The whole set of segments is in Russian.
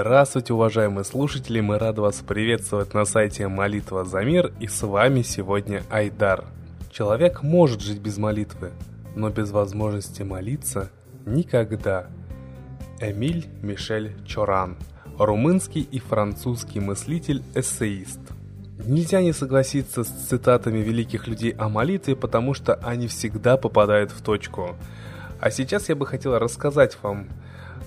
Здравствуйте, уважаемые слушатели! Мы рады вас приветствовать на сайте Молитва за мир и с вами сегодня Айдар. Человек может жить без молитвы, но без возможности молиться никогда. Эмиль Мишель Чоран, румынский и французский мыслитель-эссеист. Нельзя не согласиться с цитатами великих людей о молитве, потому что они всегда попадают в точку. А сейчас я бы хотел рассказать вам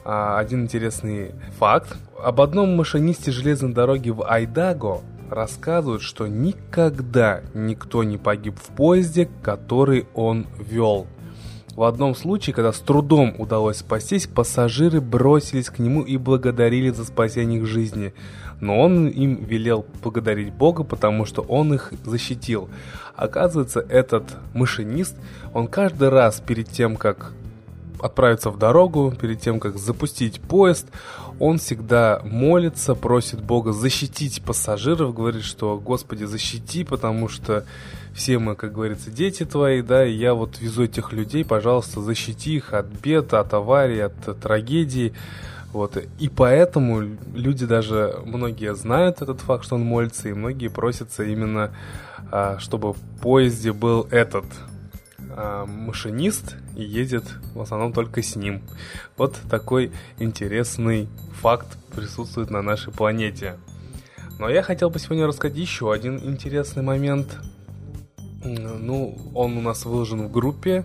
один интересный факт. Об одном машинисте железной дороги в Айдаго рассказывают, что никогда никто не погиб в поезде, который он вел. В одном случае, когда с трудом удалось спастись, пассажиры бросились к нему и благодарили за спасение их жизни. Но он им велел благодарить Бога, потому что он их защитил. Оказывается, этот машинист, он каждый раз перед тем, как отправиться в дорогу, перед тем, как запустить поезд, он всегда молится, просит Бога защитить пассажиров, говорит, что «Господи, защити, потому что все мы, как говорится, дети твои, да, и я вот везу этих людей, пожалуйста, защити их от бед, от аварий, от трагедий». Вот. И поэтому люди даже, многие знают этот факт, что он молится, и многие просятся именно, а, чтобы в поезде был этот э, машинист едет в основном только с ним. Вот такой интересный факт присутствует на нашей планете. Но я хотел бы сегодня рассказать еще один интересный момент. Ну, он у нас выложен в группе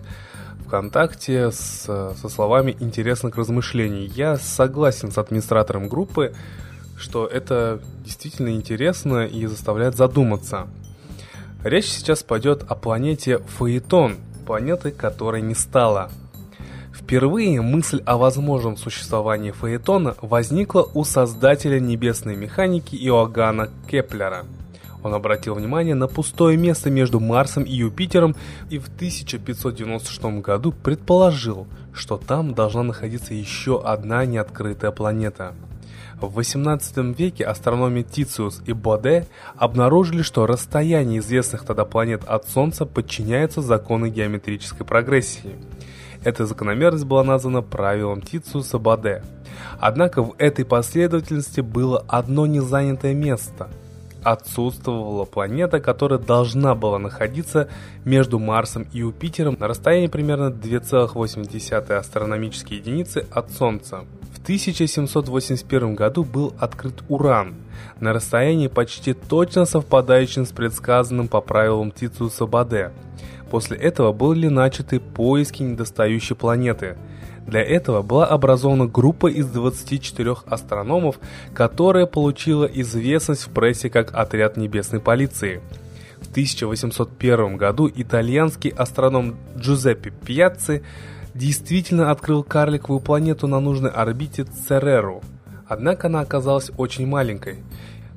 ВКонтакте с, со словами «интересно к размышлению». Я согласен с администратором группы, что это действительно интересно и заставляет задуматься. Речь сейчас пойдет о планете Фаэтон, планеты, которой не стало. Впервые мысль о возможном существовании Фаэтона возникла у создателя небесной механики Иоганна Кеплера. Он обратил внимание на пустое место между Марсом и Юпитером и в 1596 году предположил, что там должна находиться еще одна неоткрытая планета – в XVIII веке астрономы Тициус и Боде обнаружили, что расстояние известных тогда планет от Солнца подчиняется закону геометрической прогрессии. Эта закономерность была названа правилом Тициуса Боде. Однако в этой последовательности было одно незанятое место – отсутствовала планета, которая должна была находиться между Марсом и Юпитером на расстоянии примерно 2,8 астрономические единицы от Солнца. В 1781 году был открыт Уран на расстоянии почти точно совпадающем с предсказанным по правилам Тициуса Баде. После этого были начаты поиски недостающей планеты – для этого была образована группа из 24 астрономов, которая получила известность в прессе как отряд небесной полиции. В 1801 году итальянский астроном Джузеппе Пьяцци действительно открыл карликовую планету на нужной орбите Цереру, однако она оказалась очень маленькой.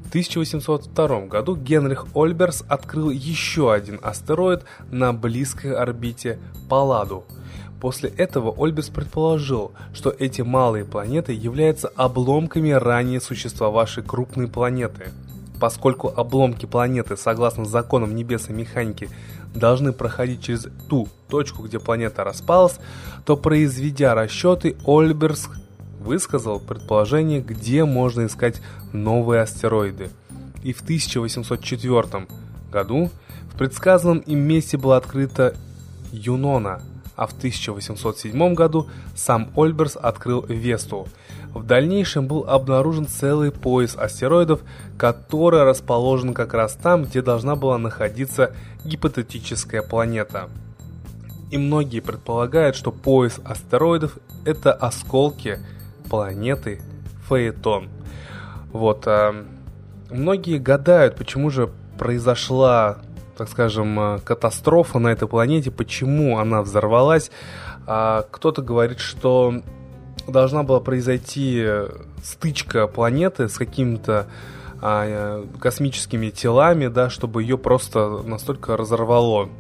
В 1802 году Генрих Ольберс открыл еще один астероид на близкой орбите Палладу – После этого Ольбис предположил, что эти малые планеты являются обломками ранее существовавшей крупной планеты. Поскольку обломки планеты, согласно законам небесной механики, должны проходить через ту точку, где планета распалась, то произведя расчеты, Ольберс высказал предположение, где можно искать новые астероиды. И в 1804 году в предсказанном им месте была открыта Юнона – а в 1807 году сам Ольберс открыл Весту. В дальнейшем был обнаружен целый пояс астероидов, который расположен как раз там, где должна была находиться гипотетическая планета. И многие предполагают, что пояс астероидов – это осколки планеты Фаэтон. Вот, а многие гадают, почему же произошла так скажем, э, катастрофа на этой планете, почему она взорвалась. А кто-то говорит, что должна была произойти стычка планеты с какими-то а, э, космическими телами, да, чтобы ее просто настолько разорвало.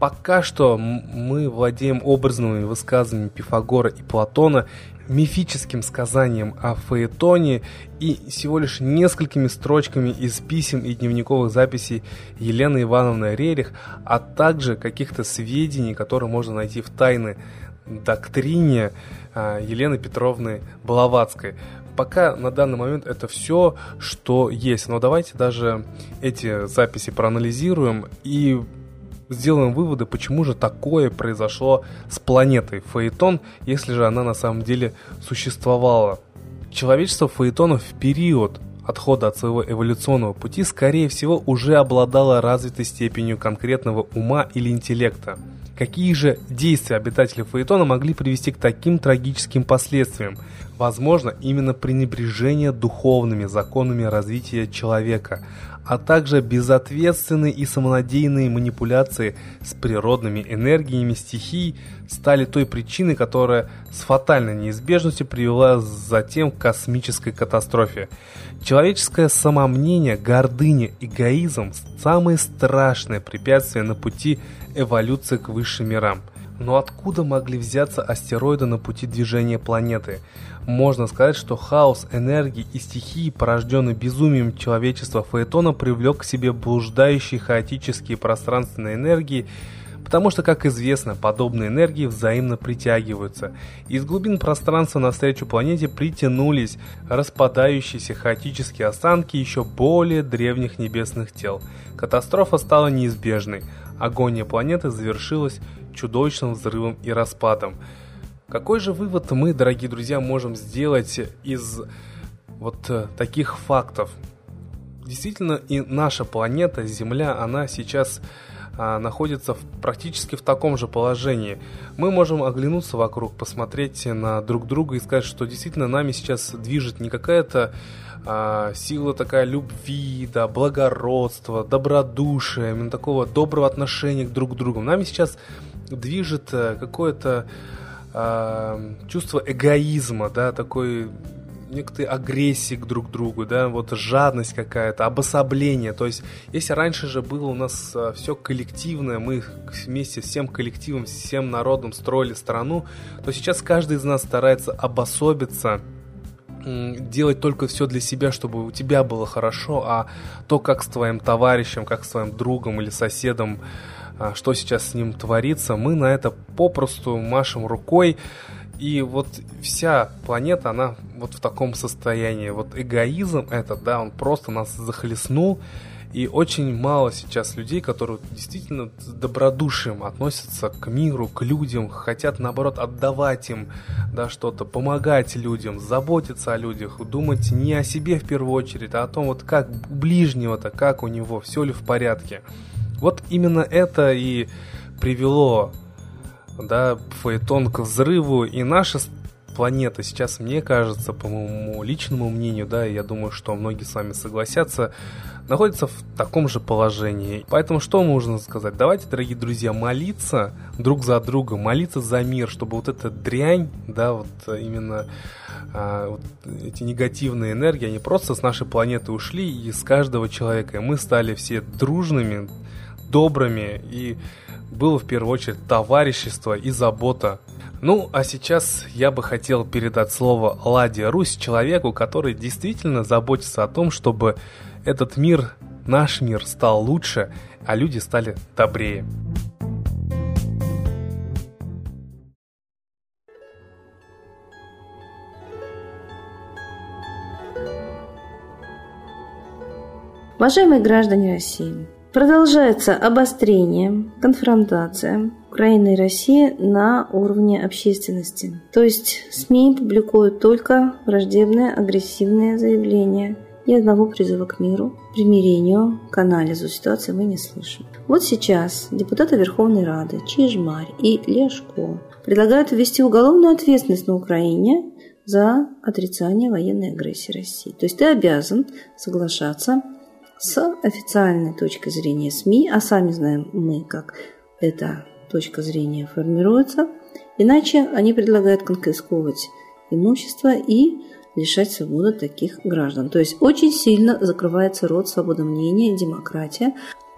Пока что мы владеем образными высказываниями Пифагора и Платона мифическим сказанием о Фаэтоне и всего лишь несколькими строчками из писем и дневниковых записей Елены Ивановны Рерих, а также каких-то сведений, которые можно найти в тайной доктрине а, Елены Петровны Блаватской. пока на данный момент это все, что есть. Но давайте даже эти записи проанализируем и сделаем выводы, почему же такое произошло с планетой Фаэтон, если же она на самом деле существовала. Человечество Фаэтонов в период отхода от своего эволюционного пути, скорее всего, уже обладало развитой степенью конкретного ума или интеллекта. Какие же действия обитатели Фаэтона могли привести к таким трагическим последствиям? Возможно, именно пренебрежение духовными законами развития человека, а также безответственные и самонадеянные манипуляции с природными энергиями стихий стали той причиной, которая с фатальной неизбежностью привела затем к космической катастрофе. Человеческое самомнение, гордыня, эгоизм – самые страшные препятствия на пути эволюции к высшим мирам. Но откуда могли взяться астероиды на пути движения планеты? Можно сказать, что хаос энергии и стихии, порожденный безумием человечества Фаэтона, привлек к себе блуждающие хаотические пространственные энергии, потому что, как известно, подобные энергии взаимно притягиваются. Из глубин пространства навстречу планете притянулись распадающиеся хаотические останки еще более древних небесных тел. Катастрофа стала неизбежной. Агония планеты завершилась чудовищным взрывом и распадом. Какой же вывод мы, дорогие друзья, можем сделать из вот э, таких фактов? Действительно, и наша планета, Земля, она сейчас а, находится в, практически в таком же положении. Мы можем оглянуться вокруг, посмотреть на друг друга и сказать, что действительно нами сейчас движет не какая-то а, сила такая любви, да, благородства, добродушия, именно такого доброго отношения к друг другу. Нами сейчас движет э, какое-то э, чувство эгоизма, да, такой некоторой агрессии к друг другу, да, вот жадность какая-то, обособление. То есть, если раньше же было у нас а, все коллективное, мы вместе всем коллективом, всем народом строили страну, то сейчас каждый из нас старается обособиться, делать только все для себя, чтобы у тебя было хорошо, а то, как с твоим товарищем, как с твоим другом или соседом, а, что сейчас с ним творится, мы на это попросту машем рукой, и вот вся планета, она вот в таком состоянии. Вот эгоизм этот, да, он просто нас захлестнул. И очень мало сейчас людей, которые действительно с добродушием относятся к миру, к людям, хотят наоборот отдавать им да, что-то, помогать людям, заботиться о людях, думать не о себе в первую очередь, а о том, вот как ближнего-то, как у него, все ли в порядке. Вот именно это и привело да, фаэтон к взрыву, и наша планета сейчас, мне кажется, по моему личному мнению, да, я думаю, что многие с вами согласятся, находится в таком же положении. Поэтому что можно сказать? Давайте, дорогие друзья, молиться друг за друга, молиться за мир, чтобы вот эта дрянь, да, вот именно а, вот эти негативные энергии, они просто с нашей планеты ушли из каждого человека, и мы стали все дружными, добрыми и было в первую очередь товарищество и забота. Ну, а сейчас я бы хотел передать слово Ладе Русь, человеку, который действительно заботится о том, чтобы этот мир, наш мир, стал лучше, а люди стали добрее. Уважаемые граждане России, Продолжается обострение, конфронтация Украины и России на уровне общественности. То есть СМИ публикуют только враждебные, агрессивные заявления. Ни одного призыва к миру, примирению, к анализу ситуации мы не слышим. Вот сейчас депутаты Верховной Рады Чижмарь и Лешко предлагают ввести уголовную ответственность на Украине за отрицание военной агрессии России. То есть ты обязан соглашаться с официальной точки зрения СМИ, а сами знаем мы, как эта точка зрения формируется, иначе они предлагают конфисковывать имущество и лишать свободы таких граждан. То есть очень сильно закрывается рот свободы мнения, демократия,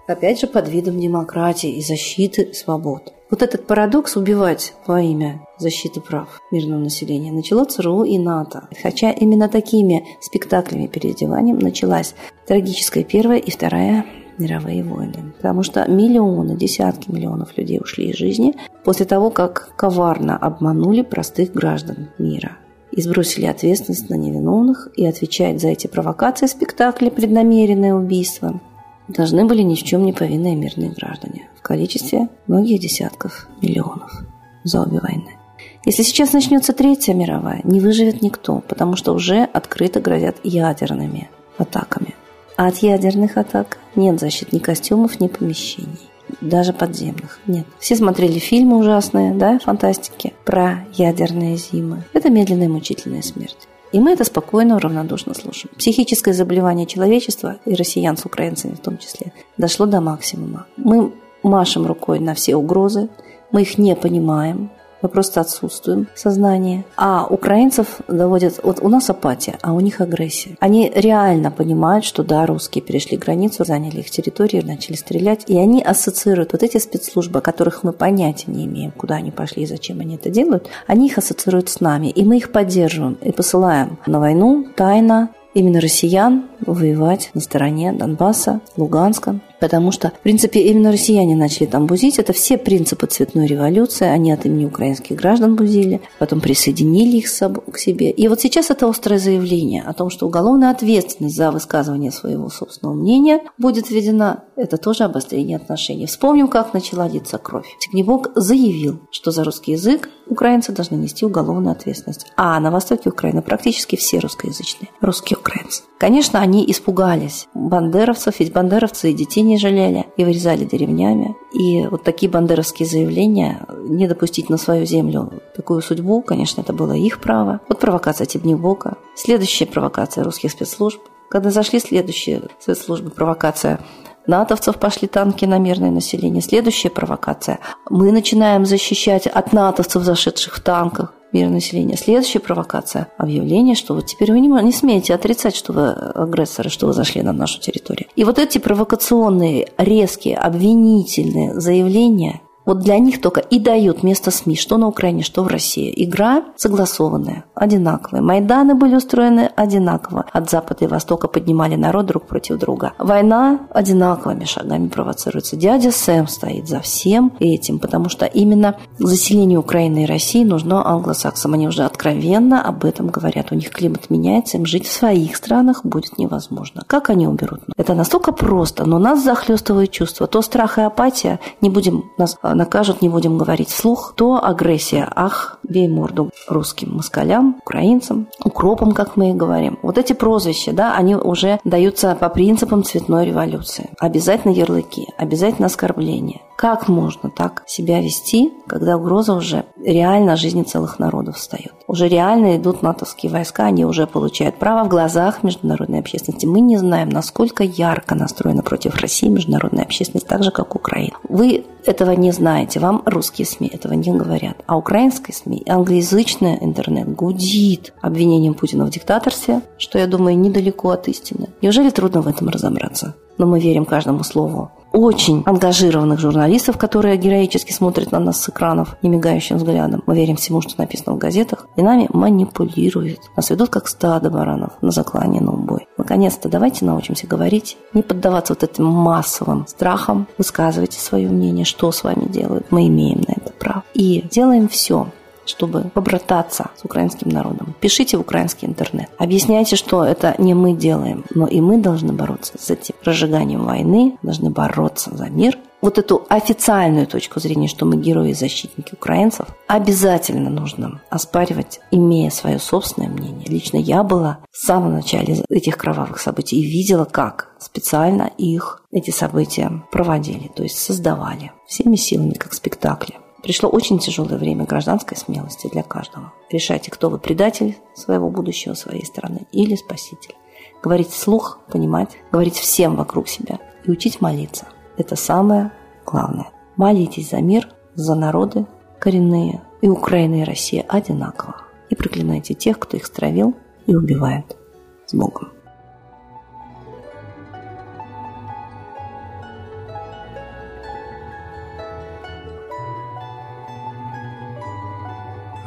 опять же под видом демократии и защиты свобод. Вот этот парадокс убивать во имя защиты прав мирного населения начало ЦРУ и НАТО. Хотя именно такими спектаклями переодеванием началась трагическая Первая и Вторая мировые войны. Потому что миллионы, десятки миллионов людей ушли из жизни после того, как коварно обманули простых граждан мира. и сбросили ответственность на невиновных, и отвечать за эти провокации спектакли преднамеренное убийство должны были ни в чем не повинные мирные граждане в количестве многих десятков миллионов за обе войны. Если сейчас начнется Третья мировая, не выживет никто, потому что уже открыто грозят ядерными атаками. А от ядерных атак нет защит ни костюмов, ни помещений. Даже подземных. Нет. Все смотрели фильмы ужасные, да, фантастики, про ядерные зимы. Это медленная мучительная смерть. И мы это спокойно, равнодушно слушаем. Психическое заболевание человечества, и россиян с украинцами в том числе, дошло до максимума. Мы машем рукой на все угрозы, мы их не понимаем, мы просто отсутствуем в сознании. А украинцев доводят... Вот у нас апатия, а у них агрессия. Они реально понимают, что да, русские перешли границу, заняли их территорию, начали стрелять. И они ассоциируют вот эти спецслужбы, о которых мы понятия не имеем, куда они пошли и зачем они это делают, они их ассоциируют с нами. И мы их поддерживаем и посылаем на войну тайно, именно россиян воевать на стороне Донбасса, Луганска, потому что, в принципе, именно россияне начали там бузить. Это все принципы цветной революции, они от имени украинских граждан бузили, потом присоединили их к себе. И вот сейчас это острое заявление о том, что уголовная ответственность за высказывание своего собственного мнения будет введена, это тоже обострение отношений. Вспомним, как начала литься кровь. Тигнебок заявил, что за русский язык украинцы должны нести уголовную ответственность. А на востоке Украины практически все русскоязычные, русские украинцы. Конечно, они испугались бандеровцев, ведь бандеровцы и детей не жалели, и вырезали деревнями. И вот такие бандеровские заявления, не допустить на свою землю такую судьбу, конечно, это было их право. Вот провокация Тибнебока. Следующая провокация русских спецслужб. Когда зашли следующие спецслужбы, провокация натовцев пошли танки на мирное население. Следующая провокация. Мы начинаем защищать от натовцев, зашедших в танках мирное население. Следующая провокация – объявление, что вот теперь вы не, не смеете отрицать, что вы агрессоры, что вы зашли на нашу территорию. И вот эти провокационные, резкие, обвинительные заявления – вот для них только и дают место СМИ, что на Украине, что в России. Игра согласованная, одинаковая. Майданы были устроены одинаково. От Запада и Востока поднимали народ друг против друга. Война одинаковыми шагами провоцируется. Дядя Сэм стоит за всем этим, потому что именно заселение Украины и России нужно англосаксам. Они уже откровенно об этом говорят. У них климат меняется, им жить в своих странах будет невозможно. Как они уберут? Это настолько просто, но нас захлестывают чувства. То страх и апатия, не будем нас а, накажут, не будем говорить вслух, то агрессия, ах, бей морду русским москалям, украинцам, укропам, как мы и говорим. Вот эти прозвища, да, они уже даются по принципам цветной революции. Обязательно ярлыки, обязательно оскорбления. Как можно так себя вести, когда угроза уже реально жизни целых народов встает? Уже реально идут натовские войска, они уже получают право в глазах международной общественности. Мы не знаем, насколько ярко настроена против России международная общественность, так же, как Украина. Вы этого не знаете, вам русские СМИ этого не говорят. А украинские СМИ, англоязычный интернет гудит обвинением Путина в диктаторстве, что, я думаю, недалеко от истины. Неужели трудно в этом разобраться? Но мы верим каждому слову очень ангажированных журналистов, которые героически смотрят на нас с экранов немигающим взглядом. Мы верим всему, что написано в газетах, и нами манипулируют. Нас ведут как стадо баранов на заклание на убой. Наконец-то давайте научимся говорить, не поддаваться вот этим массовым страхам, высказывайте свое мнение, что с вами делают. Мы имеем на это право. И делаем все, чтобы побрататься с украинским народом. Пишите в украинский интернет. Объясняйте, что это не мы делаем, но и мы должны бороться с этим разжиганием войны, должны бороться за мир. Вот эту официальную точку зрения, что мы герои и защитники украинцев, обязательно нужно оспаривать, имея свое собственное мнение. Лично я была в самом начале этих кровавых событий и видела, как специально их, эти события проводили, то есть создавали всеми силами, как спектакли. Пришло очень тяжелое время гражданской смелости для каждого. Решайте, кто вы, предатель своего будущего, своей страны или спаситель. Говорить вслух, понимать, говорить всем вокруг себя и учить молиться. Это самое главное. Молитесь за мир, за народы коренные. И Украина, и Россия одинаково. И проклинайте тех, кто их стравил и убивает. С Богом.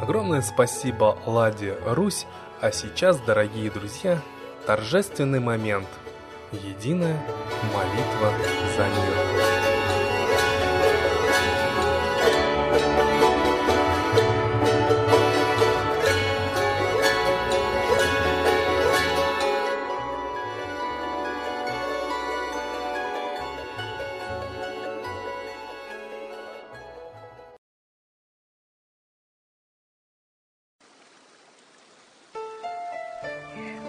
Огромное спасибо Ладе Русь, а сейчас, дорогие друзья, торжественный момент. Единая молитва за мир.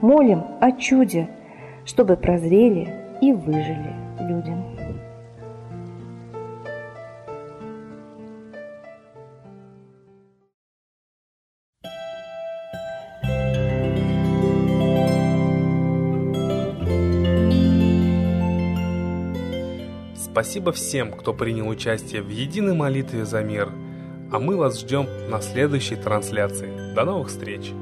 молим о чуде, чтобы прозрели и выжили людям. Спасибо всем, кто принял участие в единой молитве за мир. А мы вас ждем на следующей трансляции. До новых встреч!